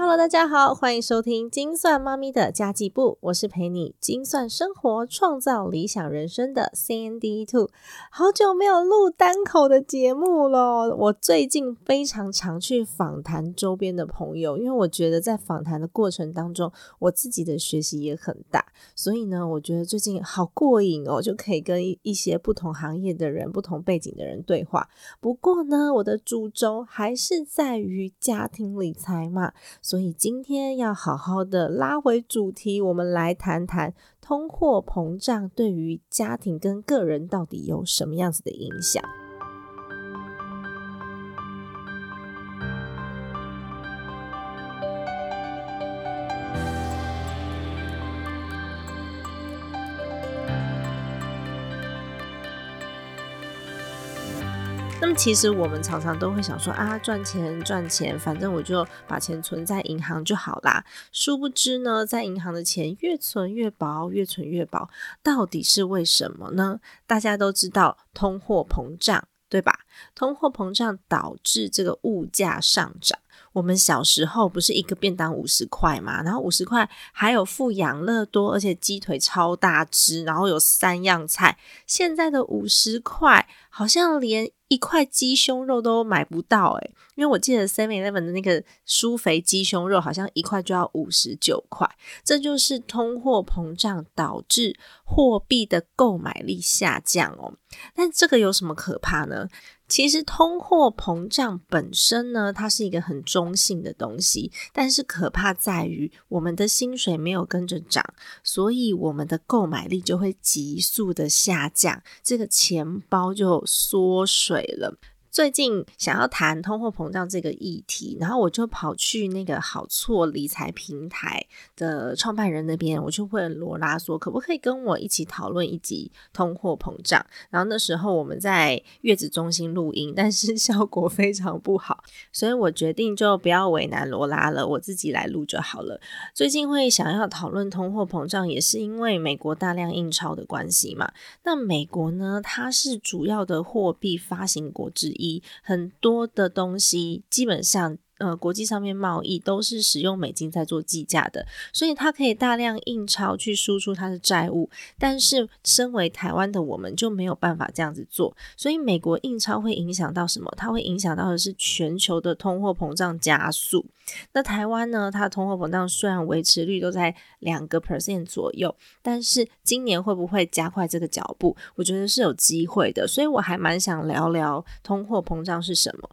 Hello，大家好，欢迎收听精算妈咪的家计部，我是陪你精算生活、创造理想人生的 Sandy Two。好久没有录单口的节目了，我最近非常常去访谈周边的朋友，因为我觉得在访谈的过程当中，我自己的学习也很大，所以呢，我觉得最近好过瘾哦，就可以跟一些不同行业的人、不同背景的人对话。不过呢，我的主轴还是在于家庭理财嘛。所以今天要好好的拉回主题，我们来谈谈通货膨胀对于家庭跟个人到底有什么样子的影响。其实我们常常都会想说啊，赚钱赚钱，反正我就把钱存在银行就好啦。殊不知呢，在银行的钱越存越薄，越存越薄，到底是为什么呢？大家都知道通货膨胀，对吧？通货膨胀导致这个物价上涨。我们小时候不是一个便当五十块嘛，然后五十块还有富养乐多，而且鸡腿超大只，然后有三样菜。现在的五十块好像连。一块鸡胸肉都买不到诶，因为我记得 Seven Eleven 的那个酥肥鸡胸肉好像一块就要五十九块，这就是通货膨胀导致货币的购买力下降哦。但这个有什么可怕呢？其实通货膨胀本身呢，它是一个很中性的东西，但是可怕在于我们的薪水没有跟着涨，所以我们的购买力就会急速的下降，这个钱包就缩水了。最近想要谈通货膨胀这个议题，然后我就跑去那个好错理财平台的创办人那边，我就问罗拉说，可不可以跟我一起讨论一集通货膨胀？然后那时候我们在月子中心录音，但是 效果非常不好，所以我决定就不要为难罗拉了，我自己来录就好了。最近会想要讨论通货膨胀，也是因为美国大量印钞的关系嘛。那美国呢，它是主要的货币发行国之一。以很多的东西，基本上。呃，国际上面贸易都是使用美金在做计价的，所以它可以大量印钞去输出它的债务。但是，身为台湾的我们就没有办法这样子做。所以，美国印钞会影响到什么？它会影响到的是全球的通货膨胀加速。那台湾呢？它的通货膨胀虽然维持率都在两个 percent 左右，但是今年会不会加快这个脚步？我觉得是有机会的。所以我还蛮想聊聊通货膨胀是什么。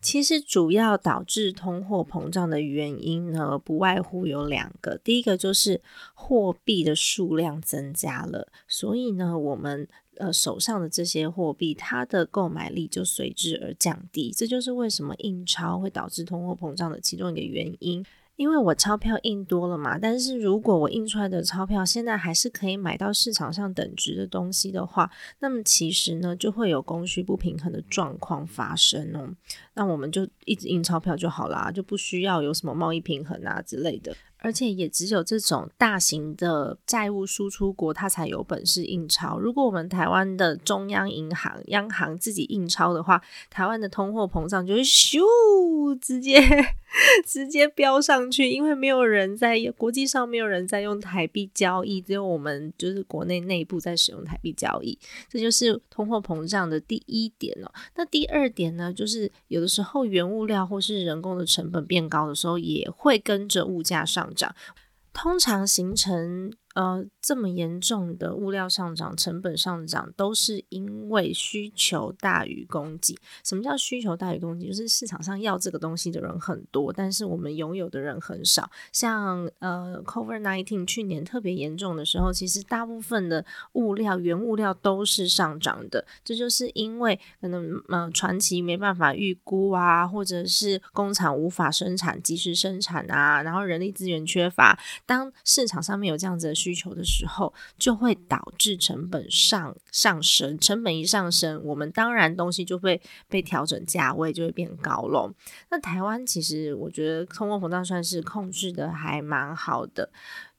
其实主要导致通货膨胀的原因呢，不外乎有两个。第一个就是货币的数量增加了，所以呢，我们呃手上的这些货币，它的购买力就随之而降低。这就是为什么印钞会导致通货膨胀的其中一个原因。因为我钞票印多了嘛，但是如果我印出来的钞票现在还是可以买到市场上等值的东西的话，那么其实呢就会有供需不平衡的状况发生哦。那我们就一直印钞票就好啦，就不需要有什么贸易平衡啊之类的。而且也只有这种大型的债务输出国，它才有本事印钞。如果我们台湾的中央银行、央行自己印钞的话，台湾的通货膨胀就会咻直接 直接飙上去，因为没有人在国际上没有人在用台币交易，只有我们就是国内内部在使用台币交易。这就是通货膨胀的第一点哦。那第二点呢，就是有的时候原物料或是人工的成本变高的时候，也会跟着物价上。涨，通常形成呃，这么严重的物料上涨、成本上涨，都是因为需求大于供给。什么叫需求大于供给？就是市场上要这个东西的人很多，但是我们拥有的人很少。像呃，Covid nineteen 去年特别严重的时候，其实大部分的物料、原物料都是上涨的。这就是因为可能呃，传奇没办法预估啊，或者是工厂无法生产、及时生产啊，然后人力资源缺乏。当市场上面有这样子的。需求的时候，就会导致成本上上升。成本一上升，我们当然东西就会被调整价位，就会变高喽。那台湾其实我觉得通货膨胀算是控制的还蛮好的，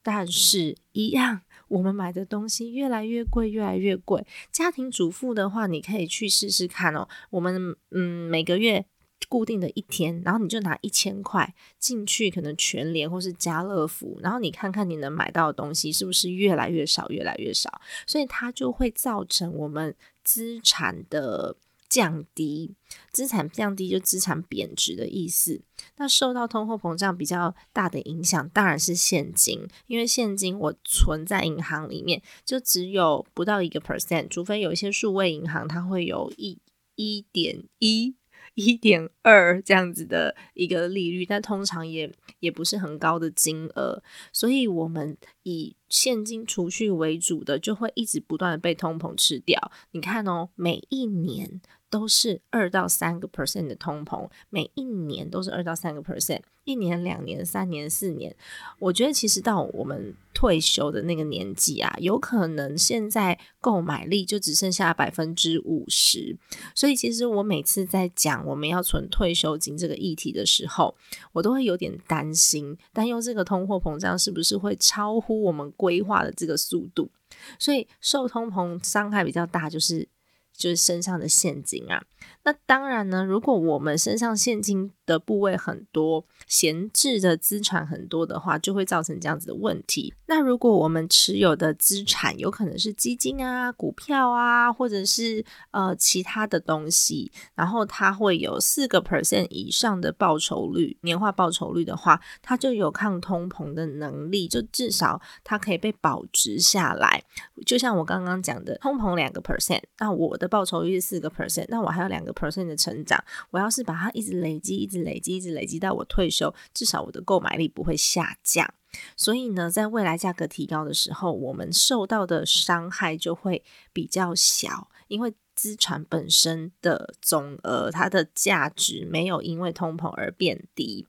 但是一样，我们买的东西越来越贵，越来越贵。家庭主妇的话，你可以去试试看哦。我们嗯，每个月。固定的一天，然后你就拿一千块进去，可能全联或是家乐福，然后你看看你能买到的东西是不是越来越少，越来越少，所以它就会造成我们资产的降低，资产降低就资产贬值的意思。那受到通货膨胀比较大的影响，当然是现金，因为现金我存在银行里面就只有不到一个 percent，除非有一些数位银行，它会有一一点一。一点二这样子的一个利率，但通常也也不是很高的金额，所以我们以现金储蓄为主的，就会一直不断的被通膨吃掉。你看哦，每一年。都是二到三个 percent 的通膨，每一年都是二到三个 percent，一年、两年、三年、四年，我觉得其实到我们退休的那个年纪啊，有可能现在购买力就只剩下百分之五十。所以其实我每次在讲我们要存退休金这个议题的时候，我都会有点担心，担忧这个通货膨胀是不是会超乎我们规划的这个速度。所以受通膨伤害比较大，就是。就是身上的现金啊，那当然呢，如果我们身上现金的部位很多，闲置的资产很多的话，就会造成这样子的问题。那如果我们持有的资产有可能是基金啊、股票啊，或者是呃其他的东西，然后它会有四个 percent 以上的报酬率，年化报酬率的话，它就有抗通膨的能力，就至少它可以被保值下来。就像我刚刚讲的，通膨两个 percent，那我的报酬率是四个 percent，那我还有两个 percent 的成长。我要是把它一直累积，一直累积，一直累积到我退休，至少我的购买力不会下降。所以呢，在未来价格提高的时候，我们受到的伤害就会比较小，因为。资产本身的总额，它的价值没有因为通膨而变低。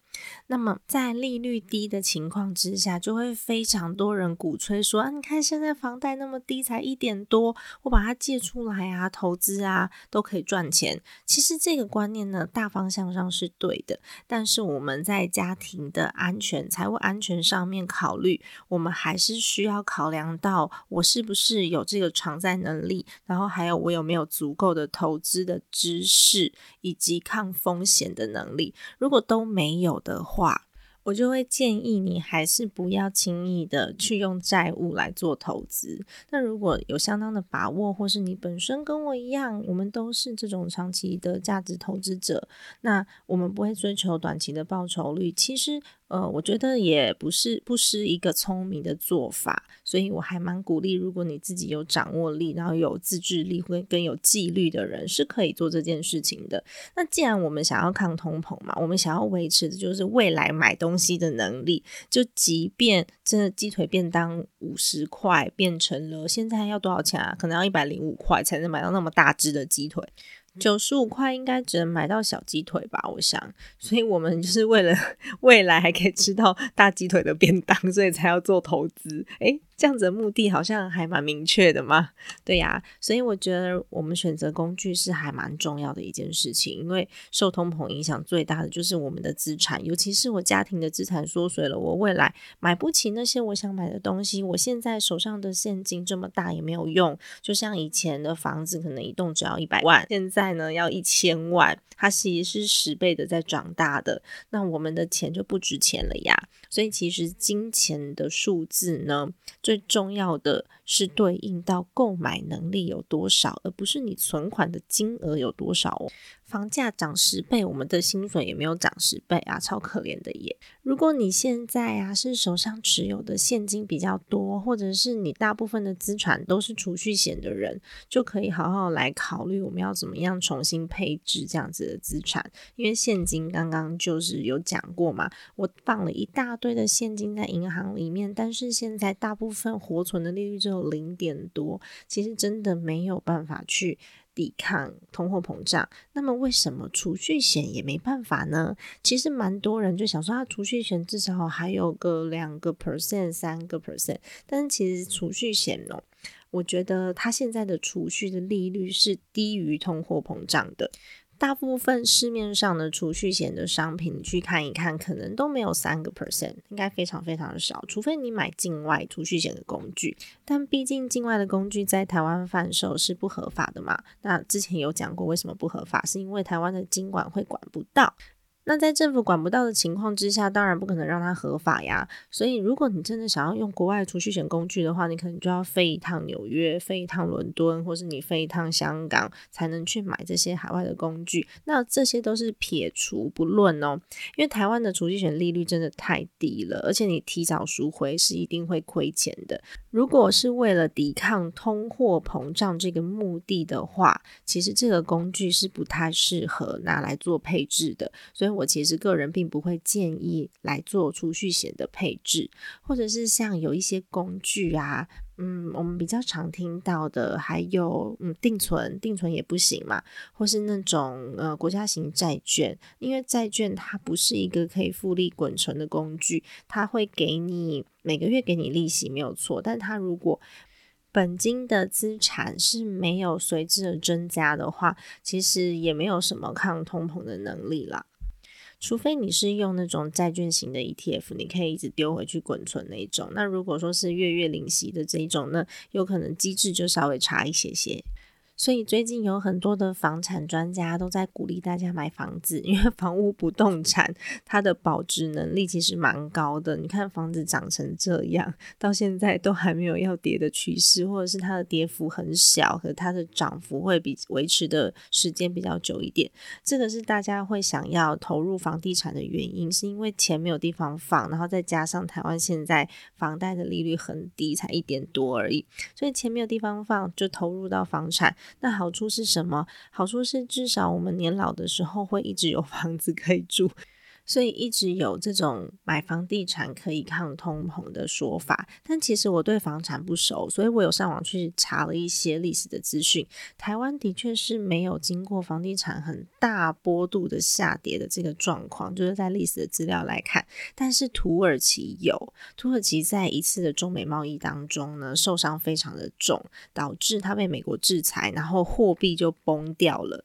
那么，在利率低的情况之下，就会非常多人鼓吹说：“啊，你看现在房贷那么低，才一点多，我把它借出来啊，投资啊，都可以赚钱。”其实这个观念呢，大方向上是对的，但是我们在家庭的安全、财务安全上面考虑，我们还是需要考量到我是不是有这个偿债能力，然后还有我有没有。足够的投资的知识以及抗风险的能力，如果都没有的话。我就会建议你还是不要轻易的去用债务来做投资。那如果有相当的把握，或是你本身跟我一样，我们都是这种长期的价值投资者，那我们不会追求短期的报酬率。其实，呃，我觉得也不是不失一个聪明的做法。所以我还蛮鼓励，如果你自己有掌握力，然后有自制力，会更有纪律的人，是可以做这件事情的。那既然我们想要抗通膨嘛，我们想要维持的就是未来买东西的能力。就即便真的鸡腿便当五十块变成了现在要多少钱啊？可能要一百零五块才能买到那么大只的鸡腿。九十五块应该只能买到小鸡腿吧，我想，所以我们就是为了 未来还可以吃到大鸡腿的便当，所以才要做投资。诶，这样子的目的好像还蛮明确的嘛。对呀，所以我觉得我们选择工具是还蛮重要的一件事情，因为受通膨影响最大的就是我们的资产，尤其是我家庭的资产缩水了，我未来买不起那些我想买的东西，我现在手上的现金这么大也没有用，就像以前的房子可能一栋只要一百万，现在。在呢，要一千万，它其实是十倍的在长大的，那我们的钱就不值钱了呀。所以其实金钱的数字呢，最最重要的。是对应到购买能力有多少，而不是你存款的金额有多少哦。房价涨十倍，我们的薪水也没有涨十倍啊，超可怜的耶。如果你现在啊是手上持有的现金比较多，或者是你大部分的资产都是储蓄险的人，就可以好好来考虑我们要怎么样重新配置这样子的资产。因为现金刚刚就是有讲过嘛，我放了一大堆的现金在银行里面，但是现在大部分活存的利率只有零点多，其实真的没有办法去。抵抗通货膨胀，那么为什么储蓄险也没办法呢？其实蛮多人就想说，他储蓄险至少还有个两个 percent、三个 percent，但是其实储蓄险哦，我觉得它现在的储蓄的利率是低于通货膨胀的。大部分市面上的储蓄险的商品，你去看一看，可能都没有三个 percent，应该非常非常的少。除非你买境外储蓄险的工具，但毕竟境外的工具在台湾贩售是不合法的嘛。那之前有讲过，为什么不合法？是因为台湾的经管会管不到。那在政府管不到的情况之下，当然不可能让它合法呀。所以，如果你真的想要用国外储蓄险工具的话，你可能就要飞一趟纽约，飞一趟伦敦，或是你飞一趟香港，才能去买这些海外的工具。那这些都是撇除不论哦，因为台湾的储蓄险利率真的太低了，而且你提早赎回是一定会亏钱的。如果是为了抵抗通货膨胀这个目的的话，其实这个工具是不太适合拿来做配置的。所以。我其实个人并不会建议来做储蓄险的配置，或者是像有一些工具啊，嗯，我们比较常听到的，还有嗯定存，定存也不行嘛，或是那种呃国家型债券，因为债券它不是一个可以复利滚存的工具，它会给你每个月给你利息没有错，但它如果本金的资产是没有随之而增加的话，其实也没有什么抗通膨的能力啦。除非你是用那种债券型的 ETF，你可以一直丢回去滚存那一种。那如果说是月月领息的这一种，那有可能机制就稍微差一些些。所以最近有很多的房产专家都在鼓励大家买房子，因为房屋不动产它的保值能力其实蛮高的。你看房子涨成这样，到现在都还没有要跌的趋势，或者是它的跌幅很小，和它的涨幅会比维持的时间比较久一点。这个是大家会想要投入房地产的原因，是因为钱没有地方放，然后再加上台湾现在房贷的利率很低，才一点多而已，所以钱没有地方放，就投入到房产。那好处是什么？好处是至少我们年老的时候会一直有房子可以住。所以一直有这种买房地产可以抗通膨的说法，但其实我对房产不熟，所以我有上网去查了一些历史的资讯。台湾的确是没有经过房地产很大波度的下跌的这个状况，就是在历史的资料来看。但是土耳其有，土耳其在一次的中美贸易当中呢，受伤非常的重，导致它被美国制裁，然后货币就崩掉了。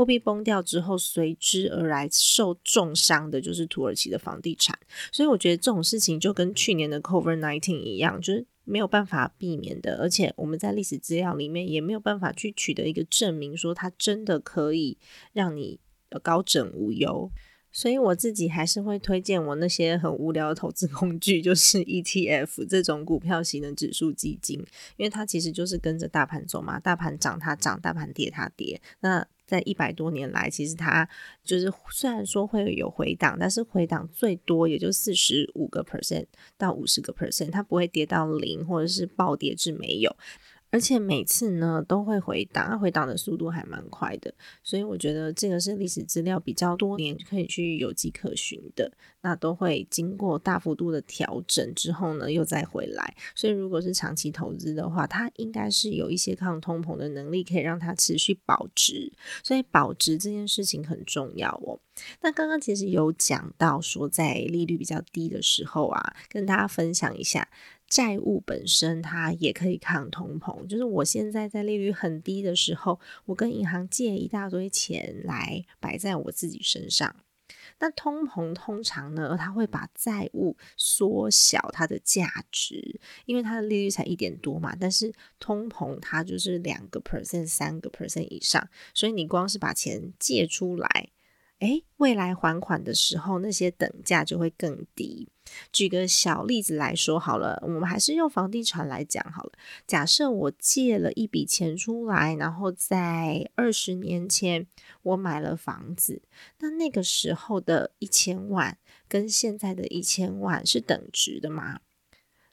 货币崩掉之后，随之而来受重伤的就是土耳其的房地产。所以我觉得这种事情就跟去年的 Covid nineteen 一样，就是没有办法避免的。而且我们在历史资料里面也没有办法去取得一个证明，说它真的可以让你高枕无忧。所以我自己还是会推荐我那些很无聊的投资工具，就是 ETF 这种股票型的指数基金，因为它其实就是跟着大盘走嘛，大盘涨它涨，大盘跌它跌。那在一百多年来，其实它就是虽然说会有回档，但是回档最多也就四十五个 percent 到五十个 percent，它不会跌到零或者是暴跌至没有。而且每次呢都会回档，回档的速度还蛮快的，所以我觉得这个是历史资料比较多年可以去有迹可循的。那都会经过大幅度的调整之后呢，又再回来。所以如果是长期投资的话，它应该是有一些抗通膨的能力，可以让它持续保值。所以保值这件事情很重要哦。那刚刚其实有讲到说，在利率比较低的时候啊，跟大家分享一下。债务本身它也可以抗通膨，就是我现在在利率很低的时候，我跟银行借一大堆钱来摆在我自己身上。那通膨通常呢，它会把债务缩小它的价值，因为它的利率才一点多嘛，但是通膨它就是两个 percent、三个 percent 以上，所以你光是把钱借出来。诶，未来还款的时候那些等价就会更低。举个小例子来说好了，我们还是用房地产来讲好了。假设我借了一笔钱出来，然后在二十年前我买了房子，那那个时候的一千万跟现在的一千万是等值的吗？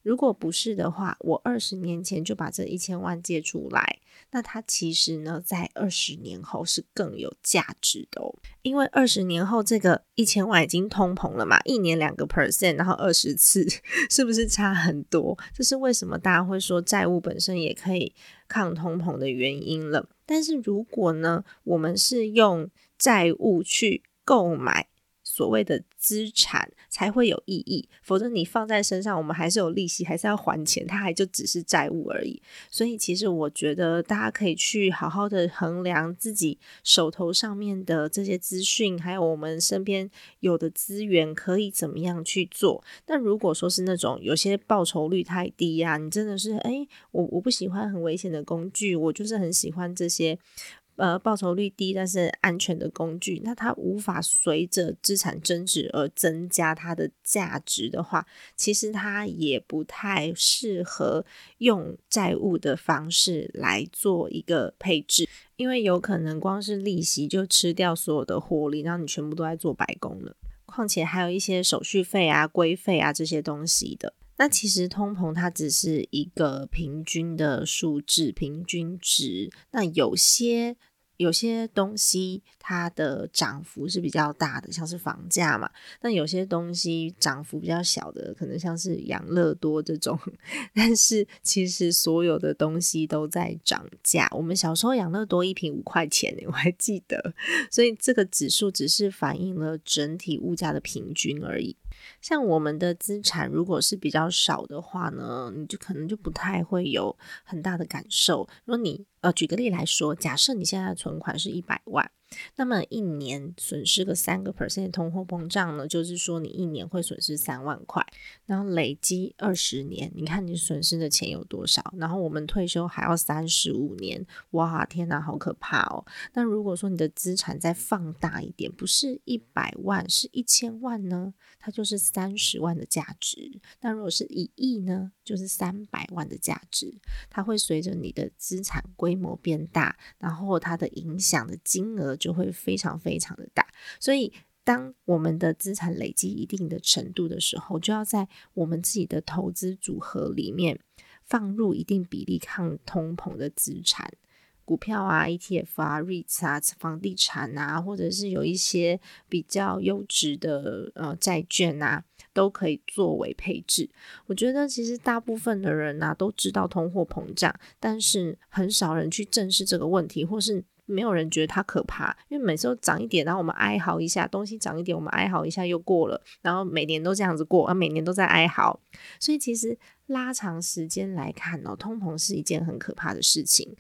如果不是的话，我二十年前就把这一千万借出来，那它其实呢，在二十年后是更有价值的哦。因为二十年后这个一千万已经通膨了嘛，一年两个 percent，然后二十次，是不是差很多？这是为什么大家会说债务本身也可以抗通膨的原因了。但是如果呢，我们是用债务去购买。所谓的资产才会有意义，否则你放在身上，我们还是有利息，还是要还钱，它还就只是债务而已。所以，其实我觉得大家可以去好好的衡量自己手头上面的这些资讯，还有我们身边有的资源，可以怎么样去做。但如果说是那种有些报酬率太低呀，你真的是哎，我我不喜欢很危险的工具，我就是很喜欢这些。呃，报酬率低但是安全的工具，那它无法随着资产增值而增加它的价值的话，其实它也不太适合用债务的方式来做一个配置，因为有可能光是利息就吃掉所有的获利，然后你全部都在做白工了。况且还有一些手续费啊、规费啊这些东西的。那其实通膨它只是一个平均的数字、平均值，那有些。有些东西它的涨幅是比较大的，像是房价嘛。那有些东西涨幅比较小的，可能像是养乐多这种。但是其实所有的东西都在涨价。我们小时候养乐多一瓶五块钱，我还记得。所以这个指数只是反映了整体物价的平均而已。像我们的资产如果是比较少的话呢，你就可能就不太会有很大的感受。如果你呃举个例来说，假设你现在存款是一百万。那么一年损失个三个 percent 通货膨胀呢，就是说你一年会损失三万块，然后累积二十年，你看你损失的钱有多少？然后我们退休还要三十五年，哇，天哪，好可怕哦！那如果说你的资产再放大一点，不是一百万，是一千万呢？它就是三十万的价值。那如果是一亿呢，就是三百万的价值。它会随着你的资产规模变大，然后它的影响的金额。就会非常非常的大，所以当我们的资产累积一定的程度的时候，就要在我们自己的投资组合里面放入一定比例抗通膨的资产，股票啊、ETF 啊、REITs 啊、房地产啊，或者是有一些比较优质的呃债券啊，都可以作为配置。我觉得其实大部分的人呐都知道通货膨胀，但是很少人去正视这个问题，或是。没有人觉得它可怕，因为每次都涨一点，然后我们哀嚎一下，东西涨一点，我们哀嚎一下又过了，然后每年都这样子过，啊，每年都在哀嚎，所以其实拉长时间来看哦，通膨是一件很可怕的事情，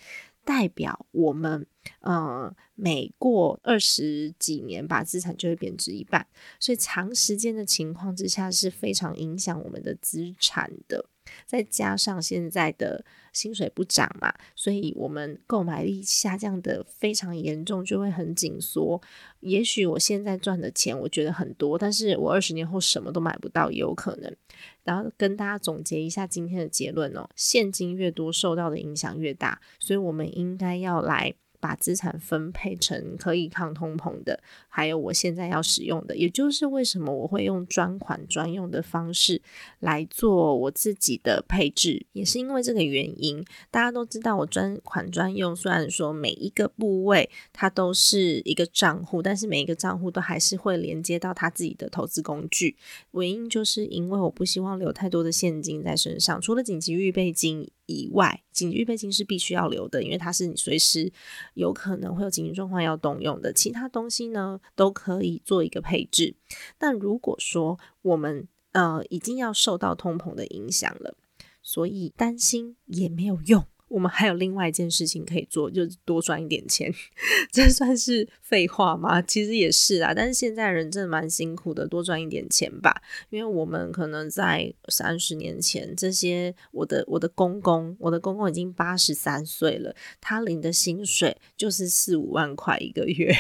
代表我们呃每过二十几年，把资产就会贬值一半，所以长时间的情况之下是非常影响我们的资产的。再加上现在的薪水不涨嘛，所以我们购买力下降的非常严重，就会很紧缩。也许我现在赚的钱我觉得很多，但是我二十年后什么都买不到也有可能。然后跟大家总结一下今天的结论哦：现金越多，受到的影响越大，所以我们应该要来。把资产分配成可以抗通膨的，还有我现在要使用的，也就是为什么我会用专款专用的方式来做我自己的配置，也是因为这个原因。大家都知道，我专款专用，虽然说每一个部位它都是一个账户，但是每一个账户都还是会连接到他自己的投资工具。原因就是因为我不希望留太多的现金在身上，除了紧急预备金。以外，紧急预备金是必须要留的，因为它是你随时有可能会有紧急状况要动用的。其他东西呢，都可以做一个配置。但如果说我们呃已经要受到通膨的影响了，所以担心也没有用。我们还有另外一件事情可以做，就是多赚一点钱。这算是废话吗？其实也是啊。但是现在人真的蛮辛苦的，多赚一点钱吧。因为我们可能在三十年前，这些我的我的公公，我的公公已经八十三岁了，他领的薪水就是四五万块一个月。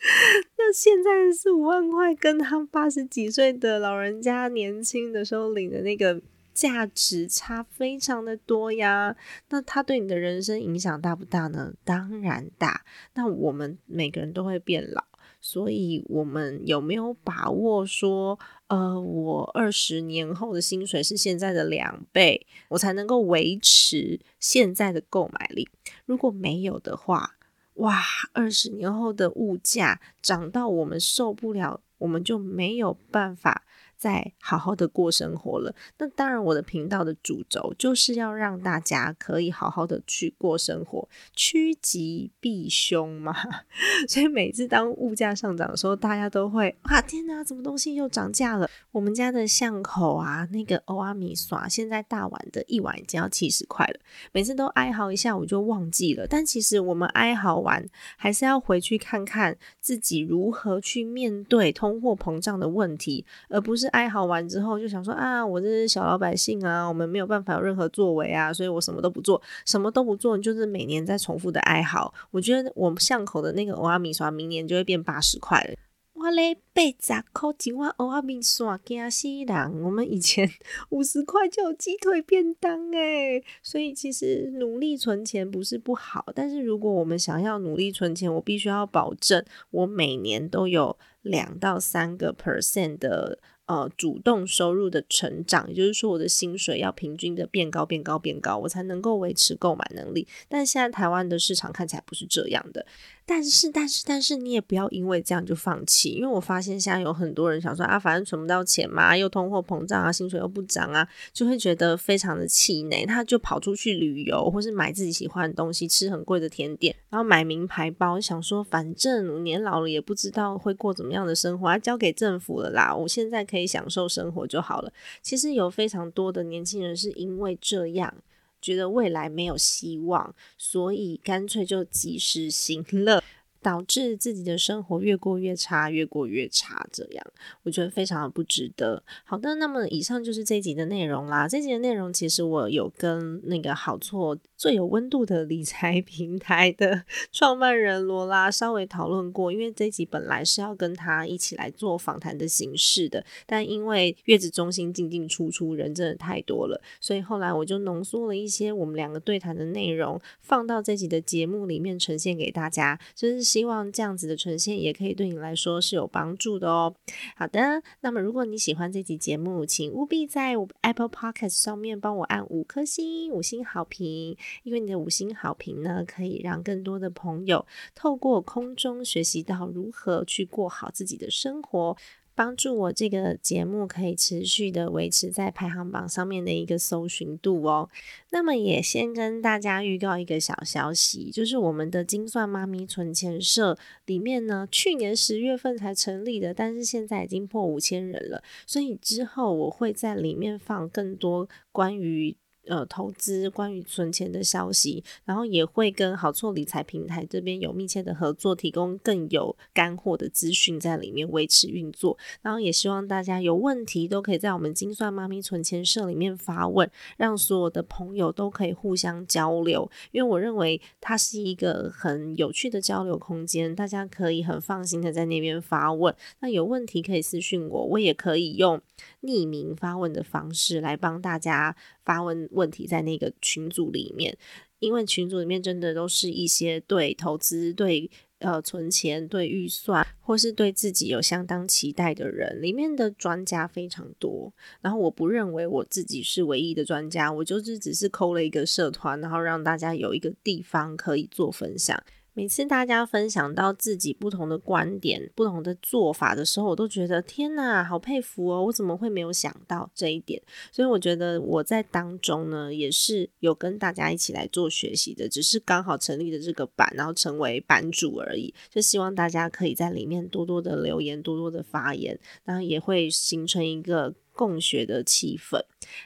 那现在四五万块，跟他八十几岁的老人家年轻的时候领的那个价值差非常的多呀。那他对你的人生影响大不大呢？当然大。那我们每个人都会变老。所以，我们有没有把握说，呃，我二十年后的薪水是现在的两倍，我才能够维持现在的购买力？如果没有的话，哇，二十年后的物价涨到我们受不了，我们就没有办法。再好好的过生活了。那当然，我的频道的主轴就是要让大家可以好好的去过生活，趋吉避凶嘛。所以每次当物价上涨的时候，大家都会啊，天哪，什么东西又涨价了？我们家的巷口啊，那个欧阿米耍现在大碗的一碗已经要七十块了。每次都哀嚎一下，我就忘记了。但其实我们哀嚎完，还是要回去看看自己如何去面对通货膨胀的问题，而不是。哀嚎完之后，就想说啊，我这是小老百姓啊，我们没有办法有任何作为啊，所以我什么都不做，什么都不做，就是每年在重复的哀嚎。我觉得我们巷口的那个欧阿米刷，明年就会变八十块了。哇嘞，八十块几万欧阿米刷，惊死人！我们以前 五十块就有鸡腿便当诶，所以其实努力存钱不是不好，但是如果我们想要努力存钱，我必须要保证我每年都有两到三个 percent 的。呃，主动收入的成长，也就是说，我的薪水要平均的变高、变高、变高，我才能够维持购买能力。但现在台湾的市场看起来不是这样的。但是，但是，但是，你也不要因为这样就放弃，因为我发现现在有很多人想说啊，反正存不到钱嘛，又通货膨胀啊，薪水又不涨啊，就会觉得非常的气馁，他就跑出去旅游，或是买自己喜欢的东西，吃很贵的甜点，然后买名牌包，想说反正年老了也不知道会过怎么样的生活，要交给政府了啦，我现在可以享受生活就好了。其实有非常多的年轻人是因为这样。觉得未来没有希望，所以干脆就及时行乐。导致自己的生活越过越差，越过越差，这样我觉得非常的不值得。好的，那么以上就是这集的内容啦。这集的内容其实我有跟那个好错最有温度的理财 平台的创办人罗拉稍微讨论过，因为这集本来是要跟他一起来做访谈的形式的，但因为月子中心进进出出人真的太多了，所以后来我就浓缩了一些我们两个对谈的内容，放到这集的节目里面呈现给大家，就是。希望这样子的呈现也可以对你来说是有帮助的哦。好的，那么如果你喜欢这集节目，请务必在 Apple Podcast 上面帮我按五颗星，五星好评。因为你的五星好评呢，可以让更多的朋友透过空中学习到如何去过好自己的生活。帮助我这个节目可以持续的维持在排行榜上面的一个搜寻度哦。那么也先跟大家预告一个小消息，就是我们的精算妈咪存钱社里面呢，去年十月份才成立的，但是现在已经破五千人了，所以之后我会在里面放更多关于。呃，投资关于存钱的消息，然后也会跟好错理财平台这边有密切的合作，提供更有干货的资讯在里面维持运作。然后也希望大家有问题都可以在我们精算妈咪存钱社里面发问，让所有的朋友都可以互相交流。因为我认为它是一个很有趣的交流空间，大家可以很放心的在那边发问。那有问题可以私信我，我也可以用匿名发问的方式来帮大家。发问问题在那个群组里面，因为群组里面真的都是一些对投资、对呃存钱、对预算，或是对自己有相当期待的人，里面的专家非常多。然后我不认为我自己是唯一的专家，我就是只是抠了一个社团，然后让大家有一个地方可以做分享。每次大家分享到自己不同的观点、不同的做法的时候，我都觉得天哪，好佩服哦！我怎么会没有想到这一点？所以我觉得我在当中呢，也是有跟大家一起来做学习的，只是刚好成立的这个版，然后成为版主而已。就希望大家可以在里面多多的留言，多多的发言，然后也会形成一个。共学的气氛。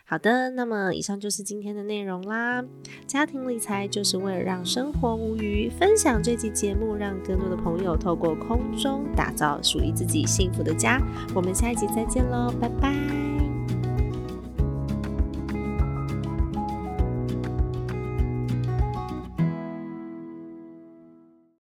好的，那么以上就是今天的内容啦。家庭理财就是为了让生活无余，分享这期节目，让更多的朋友透过空中打造属于自己幸福的家。我们下一集再见喽，拜拜。